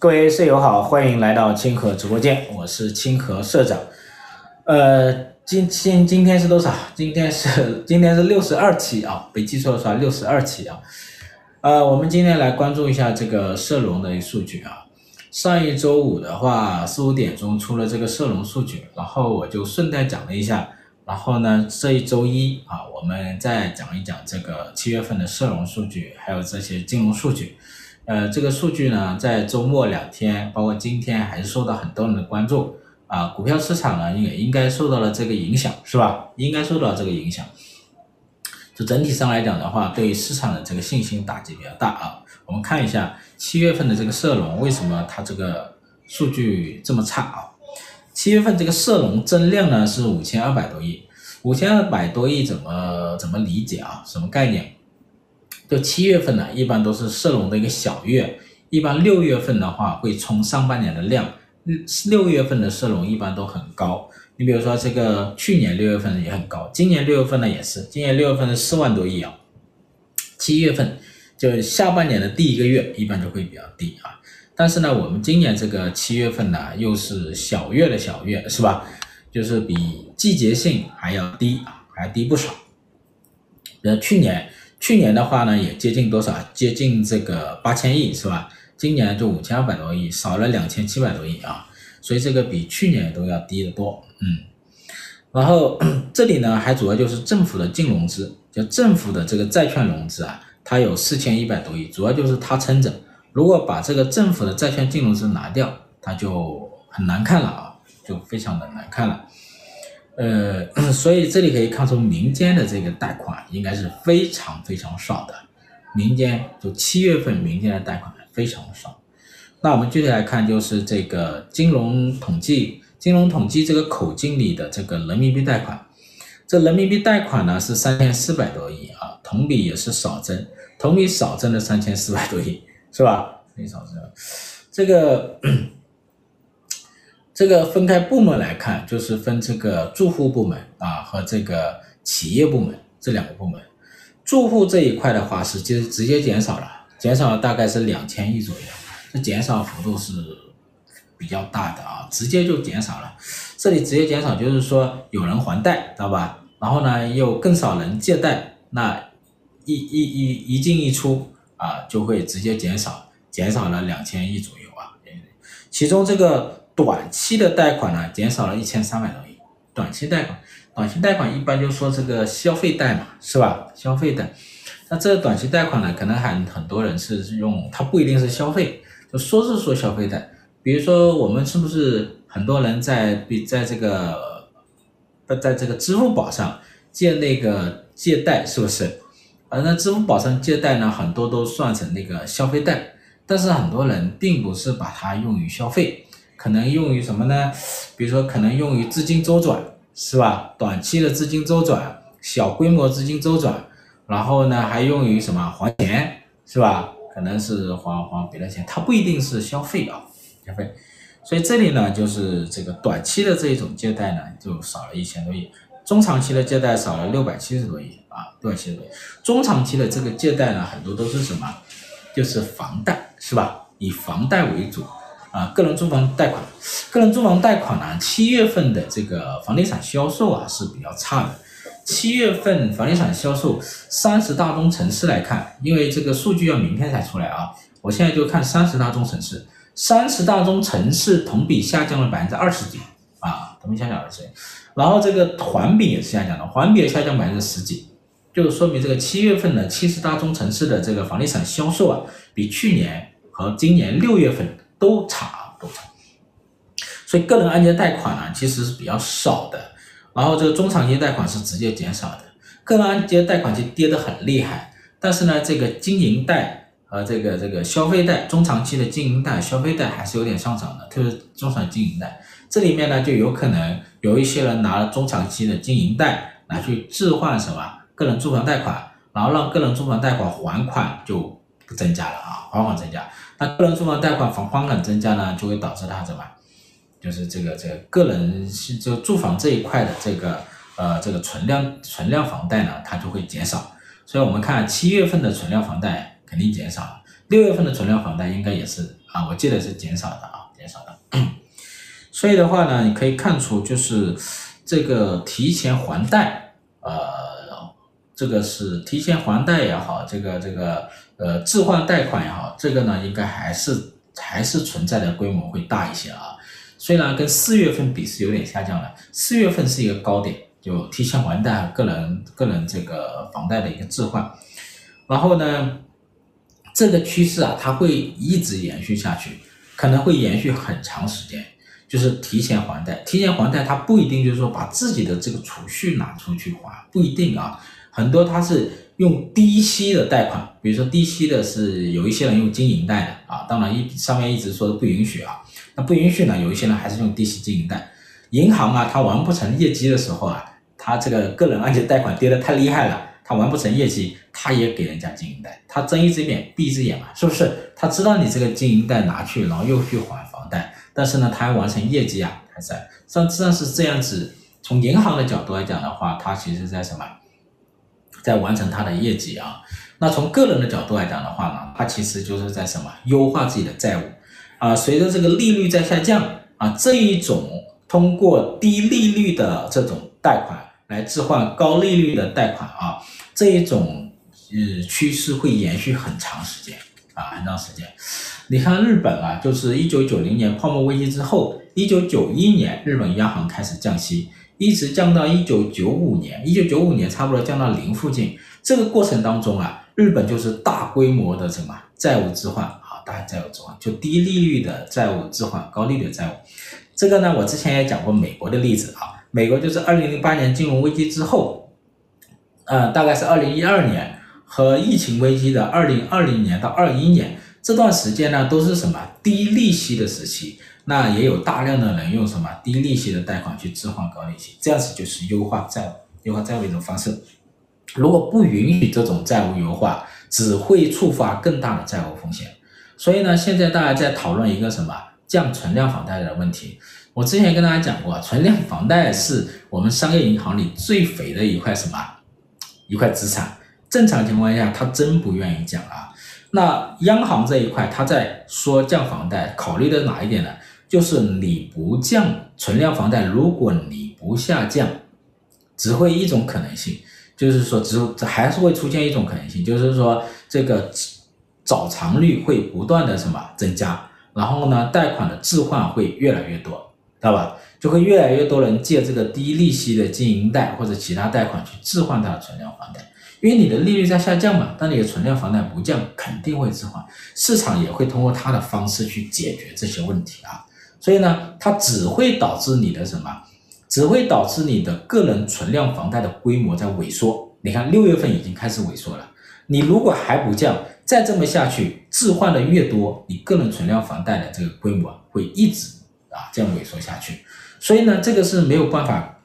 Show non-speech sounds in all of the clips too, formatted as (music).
各位舍友好，欢迎来到清河直播间，我是清河社长。呃，今今今天是多少？今天是今天是六十二期啊，没记错的话六十二期啊。呃，我们今天来关注一下这个社融的数据啊。上一周五的话，四五点钟出了这个社融数据，然后我就顺带讲了一下。然后呢，这一周一啊，我们再讲一讲这个七月份的社融数据，还有这些金融数据。呃，这个数据呢，在周末两天，包括今天，还是受到很多人的关注啊。股票市场呢，也应该受到了这个影响，是吧？应该受到这个影响。就整体上来讲的话，对市场的这个信心打击比较大啊。我们看一下七月份的这个社融，为什么它这个数据这么差啊？七月份这个社融增量呢是五千二百多亿，五千二百多亿怎么怎么理解啊？什么概念？就七月份呢，一般都是社融的一个小月，一般六月份的话会冲上半年的量，六月份的社融一般都很高。你比如说这个去年六月份也很高，今年六月份呢也是，今年六月份是四万多亿啊。七月份就下半年的第一个月一般就会比较低啊，但是呢，我们今年这个七月份呢又是小月的小月，是吧？就是比季节性还要低啊，还低不少。呃，去年。去年的话呢，也接近多少？接近这个八千亿是吧？今年就五千二百多亿，少了两千七百多亿啊，所以这个比去年都要低得多。嗯，然后 (clears throat) 这里呢，还主要就是政府的净融资，就政府的这个债券融资啊，它有四千一百多亿，主要就是它撑着。如果把这个政府的债券净融资拿掉，它就很难看了啊，就非常的难看了。呃，(clears throat) 所以这里可以看出民间的这个贷款应该是非常非常少的，民间就七月份民间的贷款非常少。那我们具体来看，就是这个金融统计，金融统计这个口径里的这个人民币贷款，这人民币贷款呢是三千四百多亿啊，同比也是少增，同比少增了三千四百多亿，是吧？非常少增，这个。这个分开部门来看，就是分这个住户部门啊和这个企业部门这两个部门。住户这一块的话是就直接减少了，减少了大概是两千亿左右，这减少幅度是比较大的啊，直接就减少了。这里直接减少就是说有人还贷，知道吧？然后呢又更少人借贷，那一一一一进一出啊就会直接减少，减少了两千亿左右啊。其中这个。短期的贷款呢，减少了一千三百多亿。短期贷款，短期贷款一般就说这个消费贷嘛，是吧？消费贷。那这个短期贷款呢，可能很很多人是用，它不一定是消费，就说是说消费贷。比如说我们是不是很多人在比在这个，在这个支付宝上借那个借贷，是不是？而那支付宝上借贷呢，很多都算成那个消费贷，但是很多人并不是把它用于消费。可能用于什么呢？比如说，可能用于资金周转，是吧？短期的资金周转，小规模资金周转，然后呢，还用于什么？还钱，是吧？可能是还还别的钱，它不一定是消费啊，消费。所以这里呢，就是这个短期的这一种借贷呢，就少了一千多亿，中长期的借贷少了六百七十多亿啊，六百七十多亿。中长期的这个借贷呢，很多都是什么？就是房贷，是吧？以房贷为主。啊，个人住房贷款，个人住房贷款呢，七月份的这个房地产销售啊是比较差的。七月份房地产销售，三十大中城市来看，因为这个数据要明天才出来啊，我现在就看三十大中城市，三十大中城市同比下降了百分之二十几啊，同比下降二十几，然后这个环比也是下降的，环比也下降百分之十几，就是说明这个七月份的七十大中城市的这个房地产销售啊，比去年和今年六月份。都差都差，所以个人按揭贷款呢其实是比较少的，然后这个中长期贷款是直接减少的，个人按揭贷款就跌得很厉害，但是呢这个经营贷和这个这个消费贷，中长期的经营贷、消费贷还是有点上涨的，特别是中长经营贷，这里面呢就有可能有一些人拿了中长期的经营贷来去置换什么个人住房贷款，然后让个人住房贷款还款就增加了啊，还款增加。那个人住房贷款房还款增加呢，就会导致它什么？就是这个这个个人是就住房这一块的这个呃这个存量存量房贷呢，它就会减少。所以我们看七月份的存量房贷肯定减少了，六月份的存量房贷应该也是啊，我记得是减少的啊，减少的。(clears throat) 所以的话呢，你可以看出就是这个提前还贷，呃，这个是提前还贷也好，这个这个呃置换贷款也好，这个呢应该还是还是存在的规模会大一些啊。虽然跟四月份比是有点下降了，四月份是一个高点，就提前还贷个人个人这个房贷的一个置换，然后呢，这个趋势啊，它会一直延续下去，可能会延续很长时间。就是提前还贷，提前还贷，它不一定就是说把自己的这个储蓄拿出去还，不一定啊。很多它是用低息的贷款，比如说低息的是有一些人用经营贷的啊，当然一上面一直说的不允许啊。那不允许呢？有一些人还是用低息经营贷，银行啊，它完不成业绩的时候啊，它这个个人按揭贷款跌得太厉害了，它完不成业绩，它也给人家经营贷，它睁一只眼闭一只眼嘛，是不是？他知道你这个经营贷拿去，然后又去还房贷，但是呢，他还完成业绩啊，还在，实际上是这样子。从银行的角度来讲的话，它其实在什么，在完成它的业绩啊。那从个人的角度来讲的话呢，它其实就是在什么，优化自己的债务。啊，随着这个利率在下降啊，这一种通过低利率的这种贷款来置换高利率的贷款啊，这一种呃趋势会延续很长时间啊，很长时间。你看日本啊，就是一九九零年泡沫危机之后，一九九一年日本央行开始降息，一直降到一九九五年，一九九五年差不多降到零附近。这个过程当中啊，日本就是大规模的什么债务置换。大债务置换，就低利率的债务置换高利率的债务，这个呢，我之前也讲过美国的例子啊。美国就是二零零八年金融危机之后，呃，大概是二零一二年和疫情危机的二零二零年到二一年这段时间呢，都是什么低利息的时期。那也有大量的人用什么低利息的贷款去置换高利息，这样子就是优化债务、优化债务一种方式。如果不允许这种债务优化，只会触发更大的债务风险。所以呢，现在大家在讨论一个什么降存量房贷的问题。我之前跟大家讲过，存量房贷是我们商业银行里最肥的一块什么一块资产。正常情况下，他真不愿意降啊。那央行这一块，他在说降房贷，考虑的哪一点呢？就是你不降存量房贷，如果你不下降，只会一种可能性，就是说只还是会出现一种可能性，就是说这个。找偿率会不断的什么增加，然后呢，贷款的置换会越来越多，知道吧？就会越来越多人借这个低利息的经营贷或者其他贷款去置换他的存量房贷，因为你的利率在下降嘛，但你的存量房贷不降，肯定会置换，市场也会通过它的方式去解决这些问题啊，所以呢，它只会导致你的什么，只会导致你的个人存量房贷的规模在萎缩。你看六月份已经开始萎缩了，你如果还不降。再这么下去，置换的越多，你个人存量房贷的这个规模会一直啊这样萎缩下去。所以呢，这个是没有办法，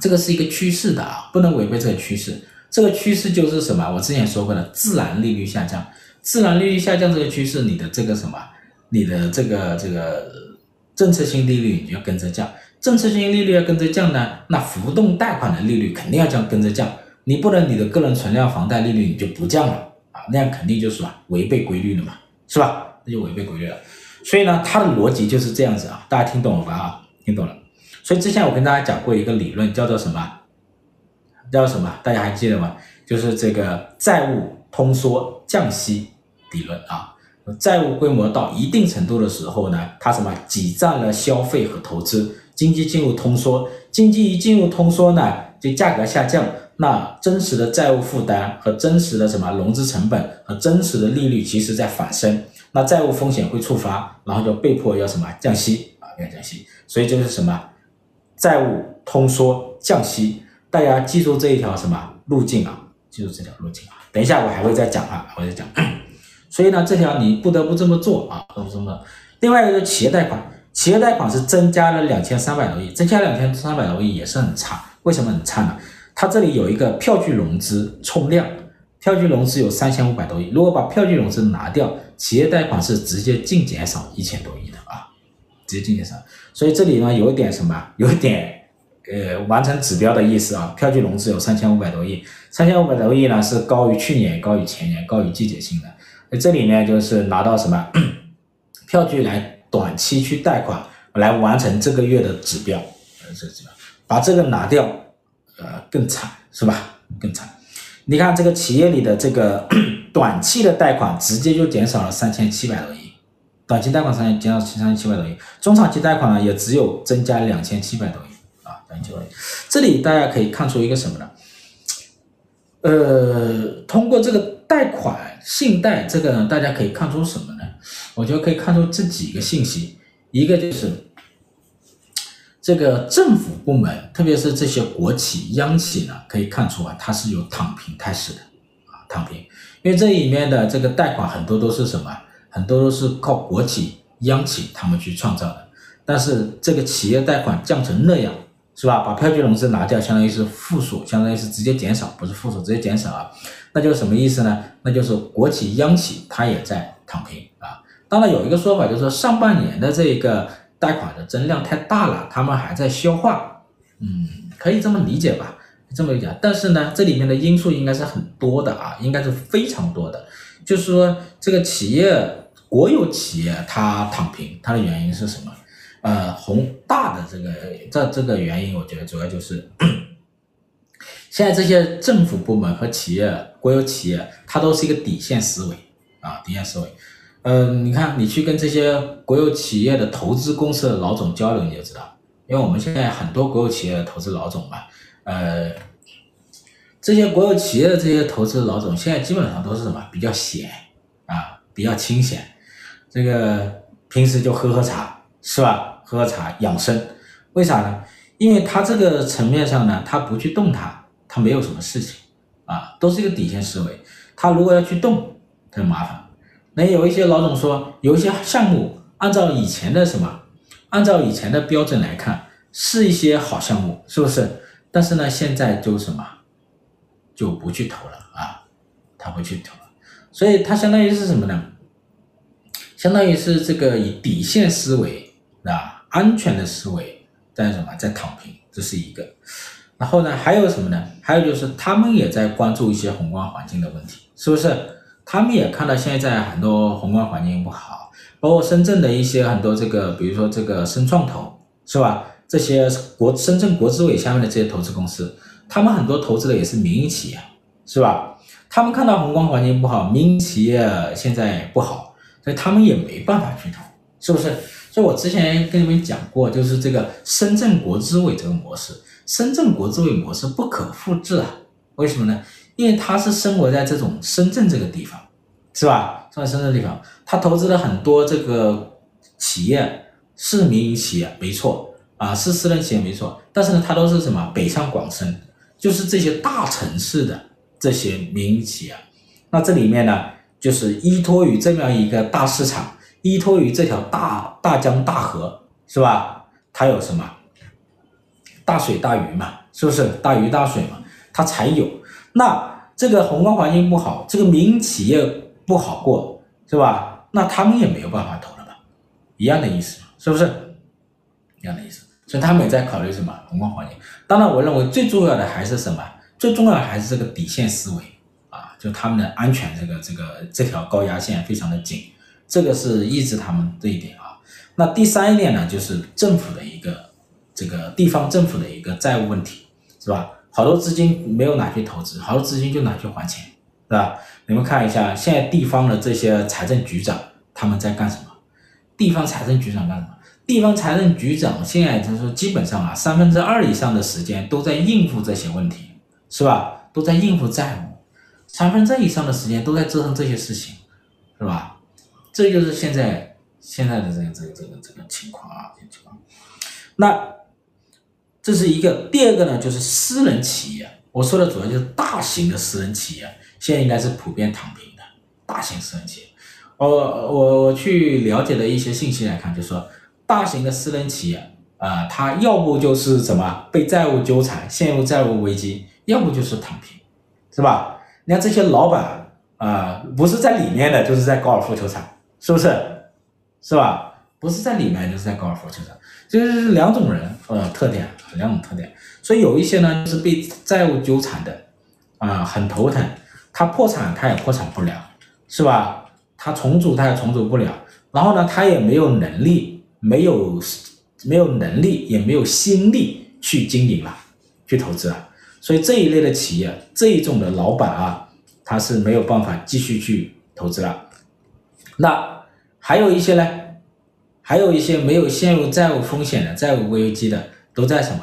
这个是一个趋势的啊，不能违背这个趋势。这个趋势就是什么？我之前说过的自然利率下降，自然利率下降这个趋势，你的这个什么，你的这个这个政策性利率你就要跟着降，政策性利率要跟着降呢，那浮动贷款的利率肯定要降跟着降，你不能你的个人存量房贷利率你就不降了啊。那样肯定就是吧，违背规律了嘛，是吧？那就违背规律了。所以呢，它的逻辑就是这样子啊，大家听懂了吧？啊，听懂了。所以之前我跟大家讲过一个理论，叫做什么？叫什么？大家还记得吗？就是这个债务通缩降息理论啊。债务规模到一定程度的时候呢，它什么挤占了消费和投资，经济进入通缩。经济一进入通缩呢，就价格下降。那真实的债务负担和真实的什么融资成本和真实的利率，其实在反升，那债务风险会触发，然后就被迫要什么降息啊，要降息，所以就是什么债务通缩降息，大家记住这一条什么路径啊，记住这条路径啊，等一下我还会再讲啊，我再讲，所以呢，这条你不得不这么做啊，不得不这么。另外一个企业贷款，企业贷款是增加了两千三百多亿，增加两千三百多亿也是很差，为什么很差呢？它这里有一个票据融资冲量，票据融资有三千五百多亿，如果把票据融资拿掉，企业贷款是直接净减少一千多亿的啊，直接净减少。所以这里呢有一点什么，有一点呃完成指标的意思啊，票据融资有三千五百多亿，三千五百多亿呢是高于去年、高于前年、高于季节性的。这里面就是拿到什么，(clears throat) 票据来短期去贷款来完成这个月的指标，呃，这个指标，把这个拿掉，呃，更惨是吧？更惨。你看这个企业里的这个 (clears throat) 短期的贷款直接就减少了三千七百多亿，短期贷款三千减少三千七百多亿，中长期贷款呢也只有增加两千七百多亿啊，两千七百多亿。这里大家可以看出一个什么呢？呃，通过这个贷款信贷这个呢，大家可以看出什么呢？我觉得可以看出这几个信息，一个就是这个政府部门，特别是这些国企、央企呢，可以看出啊，它是有躺平态势的啊，躺平，因为这里面的这个贷款很多都是什么？很多都是靠国企、央企他们去创造的，但是这个企业贷款降成那样。是吧？把票据融资拿掉，相当于是负数，相当于是直接减少，不是负数，直接减少啊。那就是什么意思呢？那就是国企央企它也在躺平啊。当然有一个说法，就是说上半年的这个贷款的增量太大了，他们还在消化。嗯，可以这么理解吧？这么理解。但是呢，这里面的因素应该是很多的啊，应该是非常多的。就是说，这个企业国有企业它躺平，它的原因是什么？呃，宏大的这个这这个原因，我觉得主要就是，现在这些政府部门和企业、国有企业，它都是一个底线思维啊，底线思维。嗯、你看，你去跟这些国有企业的投资公司的老总交流，你就知道，因为我们现在很多国有企业的投资老总嘛，呃，这些国有企业的这些投资老总，现在基本上都是什么？比较闲啊，比较清闲，这个平时就喝喝茶，是吧？喝喝茶养生，为啥呢？因为他这个层面上呢，他不去动它，他没有什么事情啊，都是一个底线思维。他如果要去动，他就麻烦。那有一些老总说，有一些项目按照以前的什么，按照以前的标准来看，是一些好项目，是不是？但是呢，现在就什么，就不去投了啊，他不去投了。所以他相当于是什么呢？相当于是这个以底线思维啊。安全的思维在什么？在躺平，这是一个。然后呢，还有什么呢？还有就是他们也在关注一些宏观环境的问题，是不是？他们也看到现在很多宏观环境不好，包括深圳的一些很多这个，比如说这个深创投，是吧？这些国深圳国资委下面的这些投资公司，他们很多投资的也是民营企业，是吧？他们看到宏观环境不好，民营企业现在不好，所以他们也没办法去投，是不是？所以我之前跟你们讲过，就是这个深圳国资委这个模式，深圳国资委模式不可复制啊。为什么呢？因为它是生活在这种深圳这个地方，是吧？生活在深圳地方，它投资了很多这个企业，是民营企业没错啊，是私人企业没错，但是呢，它都是什么？北上广深，就是这些大城市的这些民营企业。那这里面呢，就是依托于这么样一个大市场。依托于这条大大江大河，是吧？它有什么？大水大鱼嘛，是不是？大鱼大水嘛，它才有。那这个宏观环境不好，这个民营企业不好过，是吧？那他们也没有办法投了吧？一样的意思，是不是？一样的意思。所以他们也在考虑什么？宏观环境。当然，我认为最重要的还是什么？最重要的还是这个底线思维啊，就他们的安全这个这个这条高压线非常的紧。这个是抑制他们这一点啊，那第三一点呢，就是政府的一个这个地方政府的一个债务问题，是吧？好多资金没有拿去投资，好多资金就拿去还钱，是吧？你们看一下，现在地方的这些财政局长他们在干什么？地方财政局长干什么？地方财政局长现在就是基本上啊，三分之二以上的时间都在应付这些问题，是吧？都在应付债务，三分之以上的时间都在折腾这些事情，是吧？这就是现在现在的这个这个这个这个情况啊，这个情况。那这是一个，第二个呢，就是私人企业。我说的主要就是大型的私人企业，现在应该是普遍躺平的大型私人企业。我我我去了解的一些信息来看，就是说大型的私人企业啊，它、要不就是什么被债务纠缠，陷入债务危机，要不就是躺平，是吧？你看这些老板啊、不是在里面的，就是在高尔夫球场。是不是？是吧？不是在里面，就是在高尔夫球场，就是两种人，呃，特点，两种特点。所以有一些呢，就是被债务纠缠的，啊、很头疼。他破产，他也破产不了，是吧？他重组，他也重组不了。然后呢，他也没有能力，没有没有能力，也没有心力去经营了，去投资了。所以这一类的企业，这一种的老板啊，他是没有办法继续去投资了。那还有一些呢，还有一些没有陷入债务风险的、债务危机的，都在什么？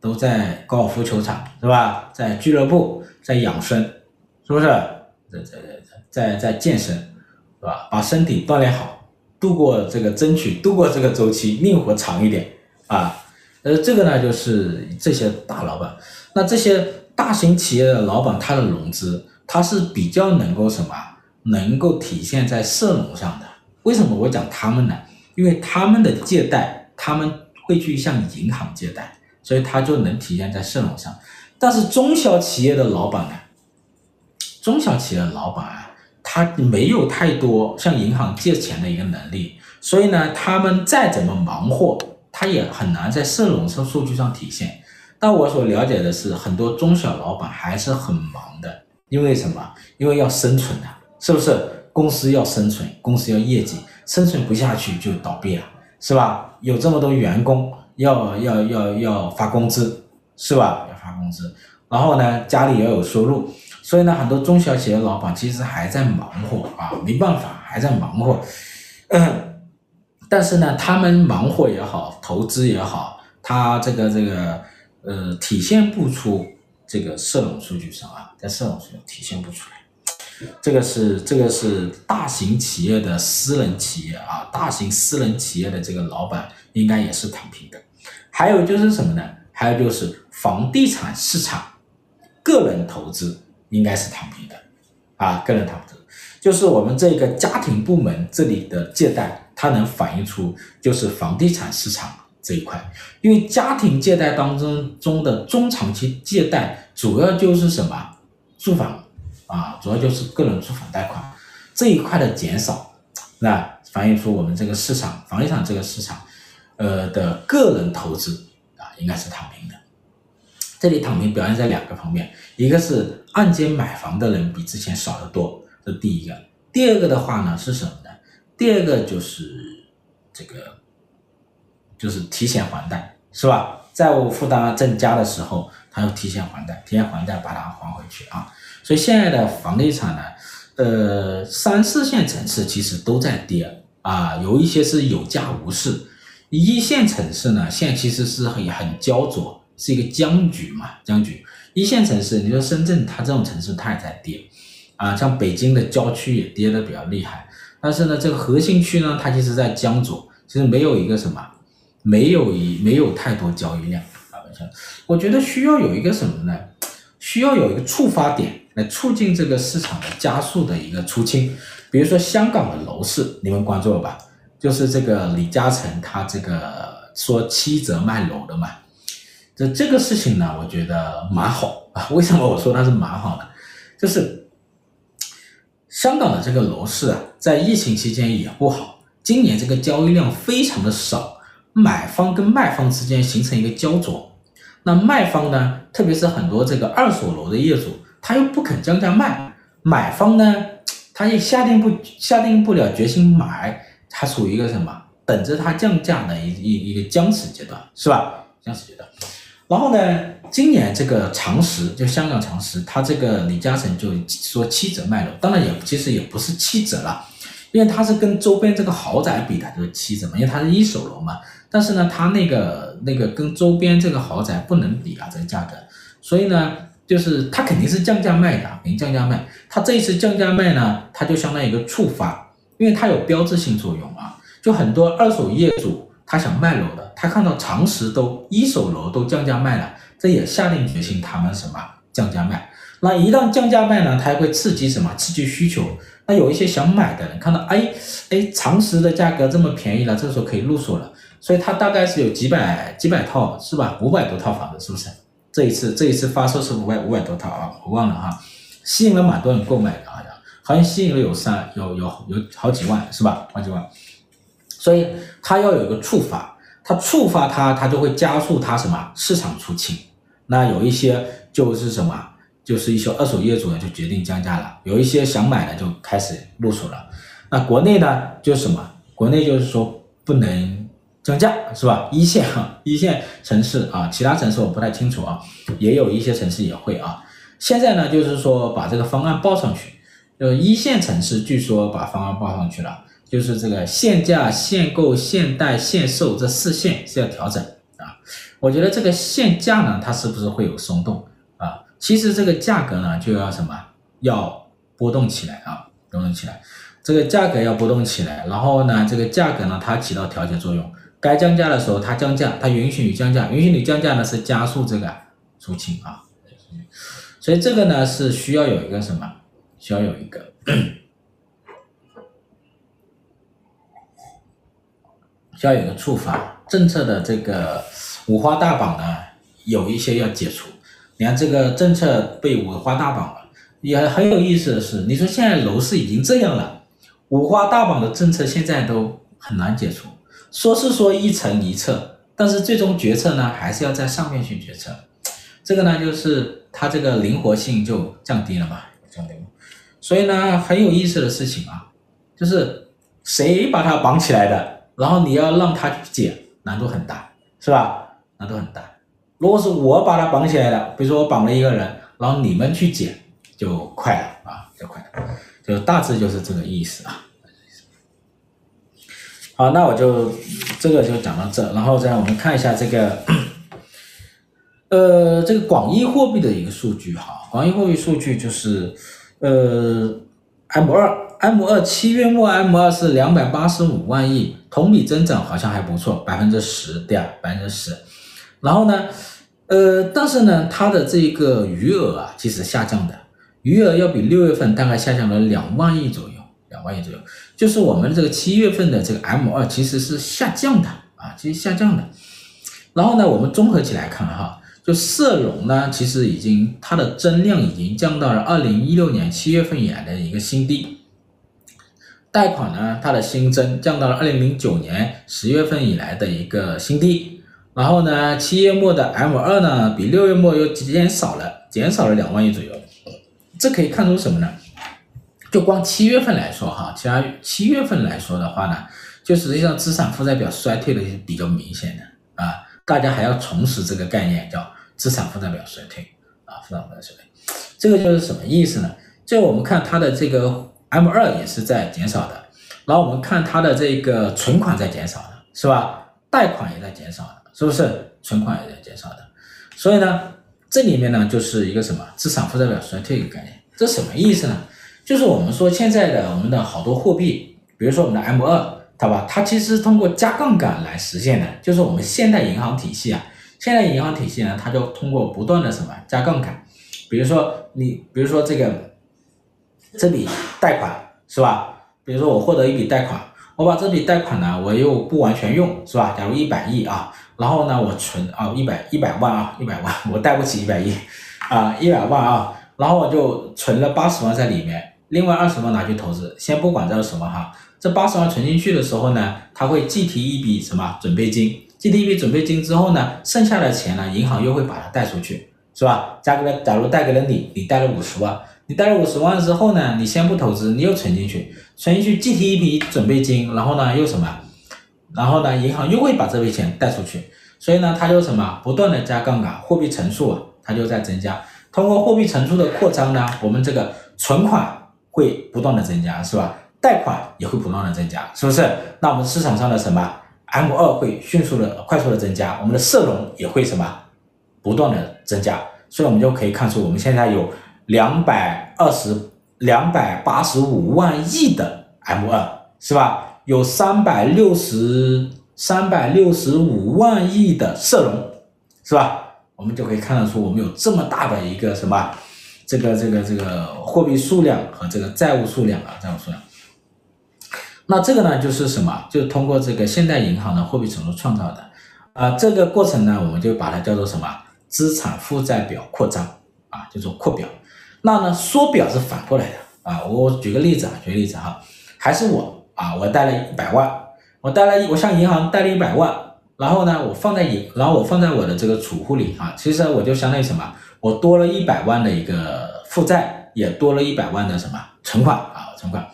都在高尔夫球场，是吧？在俱乐部，在养生，是不是？在在在在健身，是吧？把身体锻炼好，度过这个，争取度过这个周期，命活长一点啊。呃，这个呢，就是这些大老板。那这些大型企业的老板，他的融资，他是比较能够什么？能够体现在社融上的。为什么我讲他们呢？因为他们的借贷，他们会去向银行借贷，所以他就能体现在社融上。但是中小企业的老板呢？中小企业的老板啊，他没有太多向银行借钱的一个能力，所以呢，他们再怎么忙活，他也很难在社融上数据上体现。但我所了解的是，很多中小老板还是很忙的，因为什么？因为要生存啊，是不是？公司要生存，公司要业绩，生存不下去就倒闭了，是吧？有这么多员工要要要要发工资，是吧？要发工资，然后呢，家里要有收入，所以呢，很多中小企业老板其实还在忙活啊，没办法，还在忙活。嗯，但是呢，他们忙活也好，投资也好，他这个这个。呃，体现不出这个社融数据上啊，在社融数据体现不出来。这个是这个是大型企业的私人企业啊，大型私人企业的这个老板应该也是躺平的。还有就是什么呢？还有就是房地产市场，个人投资应该是躺平的啊，个人投资就是我们这个家庭部门这里的借贷，它能反映出就是房地产市场。这一块，因为家庭借贷当中中的中长期借贷，主要就是什么住房啊，主要就是个人住房贷款这一块的减少，那反映出我们这个市场房地产这个市场，呃的个人投资啊，应该是躺平的。这里躺平表现在两个方面，一个是按揭买房的人比之前少得多，这第一个。第二个的话呢是什么呢？第二个就是这个。就是提前还贷，是吧？债务负担增加的时候，他要提前还贷，提前还贷把它还回去啊。所以现在的房地产呢，呃，三四线城市其实都在跌啊，有一些是有价无市。一线城市呢，现在其实是很很焦灼，是一个僵局嘛，僵局。一线城市，你说深圳，它这种城市它也在跌啊，像北京的郊区也跌得比较厉害。但是呢，这个核心区呢，它其实在僵住，其实没有一个什么。没有一没有太多交易量啊，我觉得需要有一个什么呢？需要有一个触发点来促进这个市场的加速的一个出清。比如说香港的楼市，你们关注了吧？就是这个李嘉诚他这个说七折卖楼的嘛。这这个事情呢，我觉得蛮好啊。为什么我说它是蛮好的？就是香港的这个楼市啊，在疫情期间也不好，今年这个交易量非常的少。买方跟卖方之间形成一个焦灼，那卖方呢，特别是很多这个二手楼的业主，他又不肯降价卖，买方呢，他也下定不下定不了决心买，他处于一个什么，等着他降价的一一一个僵持阶段，是吧？僵持阶段。然后呢，今年这个长实就香港长实，他这个李嘉诚就说七折卖楼，当然也其实也不是七折了，因为他是跟周边这个豪宅比的，就是七折嘛，因为它是一手楼嘛。但是呢，它那个那个跟周边这个豪宅不能比啊，这个价格，所以呢，就是它肯定是降价卖的，肯定降价卖。它这一次降价卖呢，它就相当于一个触发，因为它有标志性作用啊。就很多二手业主他想卖楼的，他看到长实都一手楼都降价卖了，这也下定决心他们什么降价卖。那一旦降价卖呢，它还会刺激什么？刺激需求。那有一些想买的人看到，哎哎，长实的价格这么便宜了，这时候可以入手了。所以它大概是有几百几百套是吧？五百多套房子是不是？这一次这一次发售是五百五百多套啊，我忘了哈，吸引了蛮多人购买的，好像好像吸引了有三有有有好几万是吧？好几万，所以它要有一个触发，它触发它它就会加速它什么市场出清。那有一些就是什么，就是一些二手业主呢就决定降价了，有一些想买的就开始入手了。那国内呢就什么？国内就是说不能降价，是吧？一线哈，一线城市啊，其他城市我不太清楚啊，也有一些城市也会啊。现在呢，就是说把这个方案报上去，呃，一线城市据说把方案报上去了，就是这个限价、限购、限贷、限售这四限是要调整啊。我觉得这个限价呢，它是不是会有松动啊？其实这个价格呢，就要什么？要波动起来啊，波动起来。这个价格要波动起来，然后呢，这个价格呢，它起到调节作用。该降价的时候它降价，它允许你降价，允许你降价呢是加速这个出清啊。所以这个呢是需要有一个什么？需要有一个，(coughs) 需要有个触发政策的这个五花大绑呢，有一些要解除。你看这个政策被五花大绑了，也很有意思的是，你说现在楼市已经这样了，五花大绑的政策现在都很难解除。说是说一层一策，但是最终决策呢还是要在上面去决策。这个呢就是。它这个灵活性就降低了嘛，降低，所以呢很有意思的事情啊，就是谁把它绑起来的，然后你要让他去解，难度很大，是吧？难度很大。如果是我把它绑起来的，比如说我绑了一个人，然后你们去解，就快了啊，就快了，就大致就是这个意思啊。好，那我就这个就讲到这，然后再我们看一下这个。呃，这个广义货币的一个数据哈，广义货币数据就是，呃，M 二 M 二七月末 M 二是两百八十五万亿，同比增长好像还不错，百分之十，对啊，百分之十。然后呢，呃，但是呢，它的这个余额啊，其实下降的，余额要比六月份大概下降了两万亿左右，两万亿左右，就是我们这个七月份的这个 M 二其实是下降的啊，其实下降的。然后呢，我们综合起来看哈。就社融呢，其实已经它的增量已经降到了二零一六年七月份以来的一个新低。贷款呢，它的新增降到了二零零九年十月份以来的一个新低。然后呢，七月末的 M 二呢，比六月末又减少了，减少了两万亿左右。这可以看出什么呢？就光七月份来说哈，其他七月份来说的话呢，就实际上资产负债表衰退的是比较明显的啊。大家还要重拾这个概念，叫。资产负债表衰退啊，负债负债衰退，这个就是什么意思呢？就我们看它的这个 M 二也是在减少的，然后我们看它的这个存款在减少的，是吧？贷款也在减少的，是不是？存款也在减少的，所以呢，这里面呢就是一个什么资产负债表衰退一个概念，这什么意思呢？就是我们说现在的我们的好多货币，比如说我们的 M 二，它吧，它其实通过加杠杆来实现的，就是我们现代银行体系啊。现在银行体系呢，它就通过不断的什么加杠杆，比如说你，比如说这个这笔贷款是吧？比如说我获得一笔贷款，我把这笔贷款呢，我又不完全用是吧？假如一百亿啊，然后呢我存啊一百一百万啊一百万，我贷不起一百亿啊一百万啊，然后我就存了八十万在里面，另外二十万拿去投资，先不管这是什么哈，这八十万存进去的时候呢，它会计提一笔什么准备金。计提一笔准备金之后呢，剩下的钱呢，银行又会把它贷出去，是吧？加给了，假如贷给了你，你贷了五十万，你贷了五十万之后呢，你先不投资，你又存进去，存进去计提一笔准备金，然后呢又什么？然后呢，银行又会把这笔钱贷出去，所以呢，它就什么？不断的加杠杆，货币乘数啊，它就在增加。通过货币乘数的扩张呢，我们这个存款会不断的增加，是吧？贷款也会不断的增加，是不是？那我们市场上的什么？M 二会迅速的、快速的增加，我们的社融也会什么不断的增加，所以我们就可以看出，我们现在有两百二十、两百八十五万亿的 M 二，是吧？有三百六十、三百六十五万亿的社融，是吧？我们就可以看得出，我们有这么大的一个什么，这个、这个、这个货币数量和这个债务数量啊，债务数量。那这个呢，就是什么？就是通过这个现代银行的货币乘数创造的，啊、这个过程呢，我们就把它叫做什么？资产负债表扩张，啊，叫做扩表。那呢，缩表是反过来的，啊，我举个例子啊，举个例子哈，还是我啊，我贷了一百万，我贷了，我向银行贷了一百万，然后呢，我放在银，然后我放在我的这个储户里啊，其实我就相当于什么？我多了一百万的一个负债，也多了一百万的什么存款啊，存款。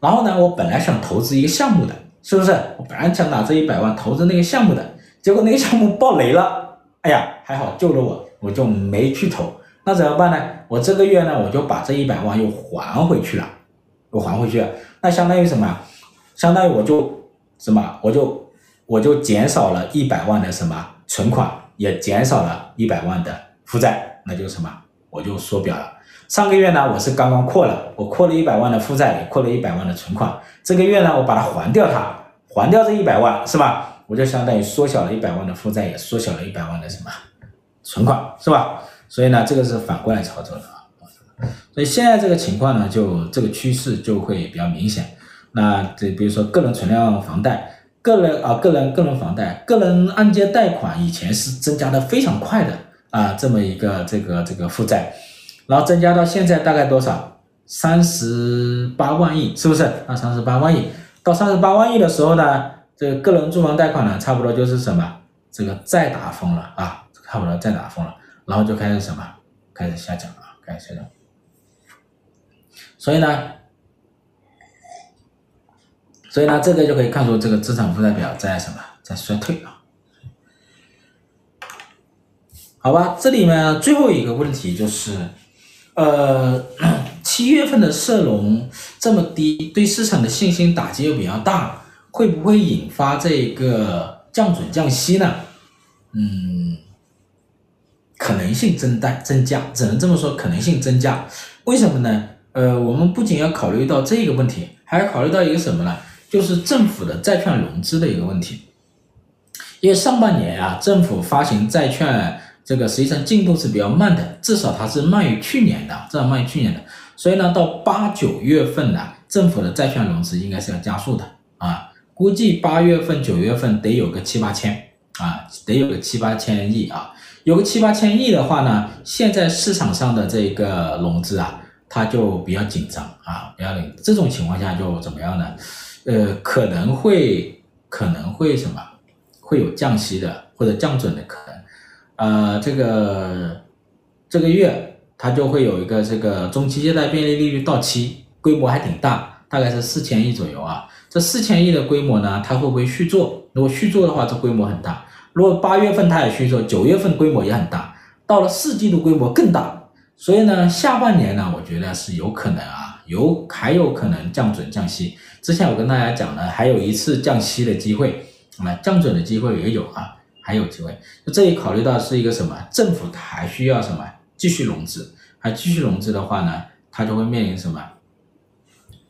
然后呢，我本来想投资一个项目的，是不是？我本来想拿这一百万投资那个项目的，结果那个项目爆雷了，哎呀，还好救了我，我就没去投。那怎么办呢？我这个月呢，我就把这一百万又还回去了，又还回去了。那相当于什么？相当于我就什么？我就我就减少了一百万的什么存款，也减少了一百万的负债，那就什么？我就缩表了。上个月呢，我是刚刚扩了，我扩了一百万的负债，也扩了一百万的存款。这个月呢，我把它还掉它，还掉这一百万，是吧？我就相当于缩小了一百万的负债，也缩小了一百万的什么存款，是吧？所以呢，这个是反过来操作的啊。所以现在这个情况呢，就这个趋势就会比较明显。那这比如说个人存量房贷，个人啊个人个人房贷，个人按揭贷款以前是增加的非常快的啊，这么一个这个这个负债，然后增加到现在大概多少？三十八万亿，是不是？啊，三十八万亿，到三十八万亿的时候呢，这个个人住房贷款呢，差不多就是什么？这个再打风了啊，差不多再打风了。然后就开始什么，开始下降啊，开始下降。所以呢，所以呢，这个就可以看出这个资产负债表在什么，在衰退啊。好吧，这里面最后一个问题就是，呃，(clears throat) 七月份的社融这么低，对市场的信心打击又比较大，会不会引发这个降准降息呢？嗯。可能性增大增加，只能这么说，可能性增加。为什么呢？呃，我们不仅要考虑到这个问题，还要考虑到一个什么呢？就是政府的债券融资的一个问题。因为上半年啊，政府发行债券这个实际上进度是比较慢的，至少它是慢于去年的，至少慢于去年的。所以呢，到八九月份呢，政府的债券融资应该是要加速的啊，估计八月份、九月份得有个七八千啊，得有个七八千亿啊。有个七八千亿的话呢，现在市场上的这个融资啊，它就比较紧张啊，比较。这种情况下就怎么样呢？呃，可能会可能会什么？会有降息的或者降准的可能。呃，这个这个月它就会有一个这个中期借贷便利利率到期，规模还挺大，大概是四千亿左右啊。这四千亿的规模呢，它会不会续做？如果续做的话，这规模很大。如果八月份它也续做，九月份规模也很大，到了四季度规模更大，所以呢，下半年呢，我觉得是有可能啊，有还有可能降准降息。之前我跟大家讲了，还有一次降息的机会，啊，降准的机会也有啊，还有机会。这里考虑到是一个什么？政府它还需要什么？继续融资，还继续融资的话呢，它就会面临什么？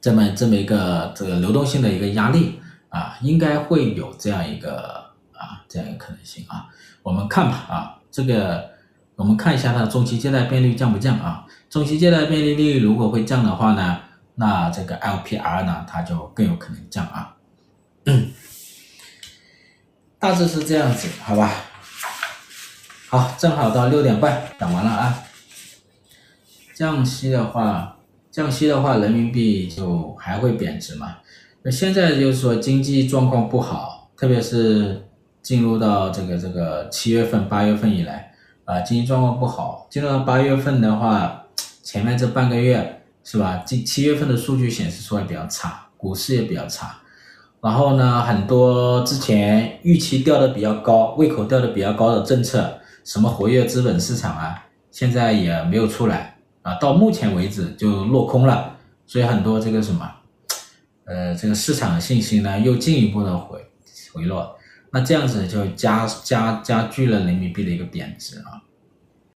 这么这么一个这个流动性的一个压力啊，应该会有这样一个。啊，这样一个可能性啊，我们看吧啊，这个我们看一下它的中期借贷便利降不降啊？中期借贷便利率如果会降的话呢，那这个 LPR 呢，它就更有可能降啊。嗯，大致是这样子，好吧？好，正好到六点半讲完了啊。降息的话，降息的话，人民币就还会贬值嘛？那现在就是说经济状况不好，特别是。进入到这个这个七月份、八月份以来，啊，经济状况不好。进入到八月份的话，前面这半个月是吧？七七月份的数据显示出来比较差，股市也比较差。然后呢，很多之前预期调的比较高、胃口调的比较高的政策，什么活跃资本市场啊，现在也没有出来啊。到目前为止就落空了，所以很多这个什么，呃，这个市场的信心呢又进一步的回回落。那这样子就加加加剧了人民币的一个贬值啊。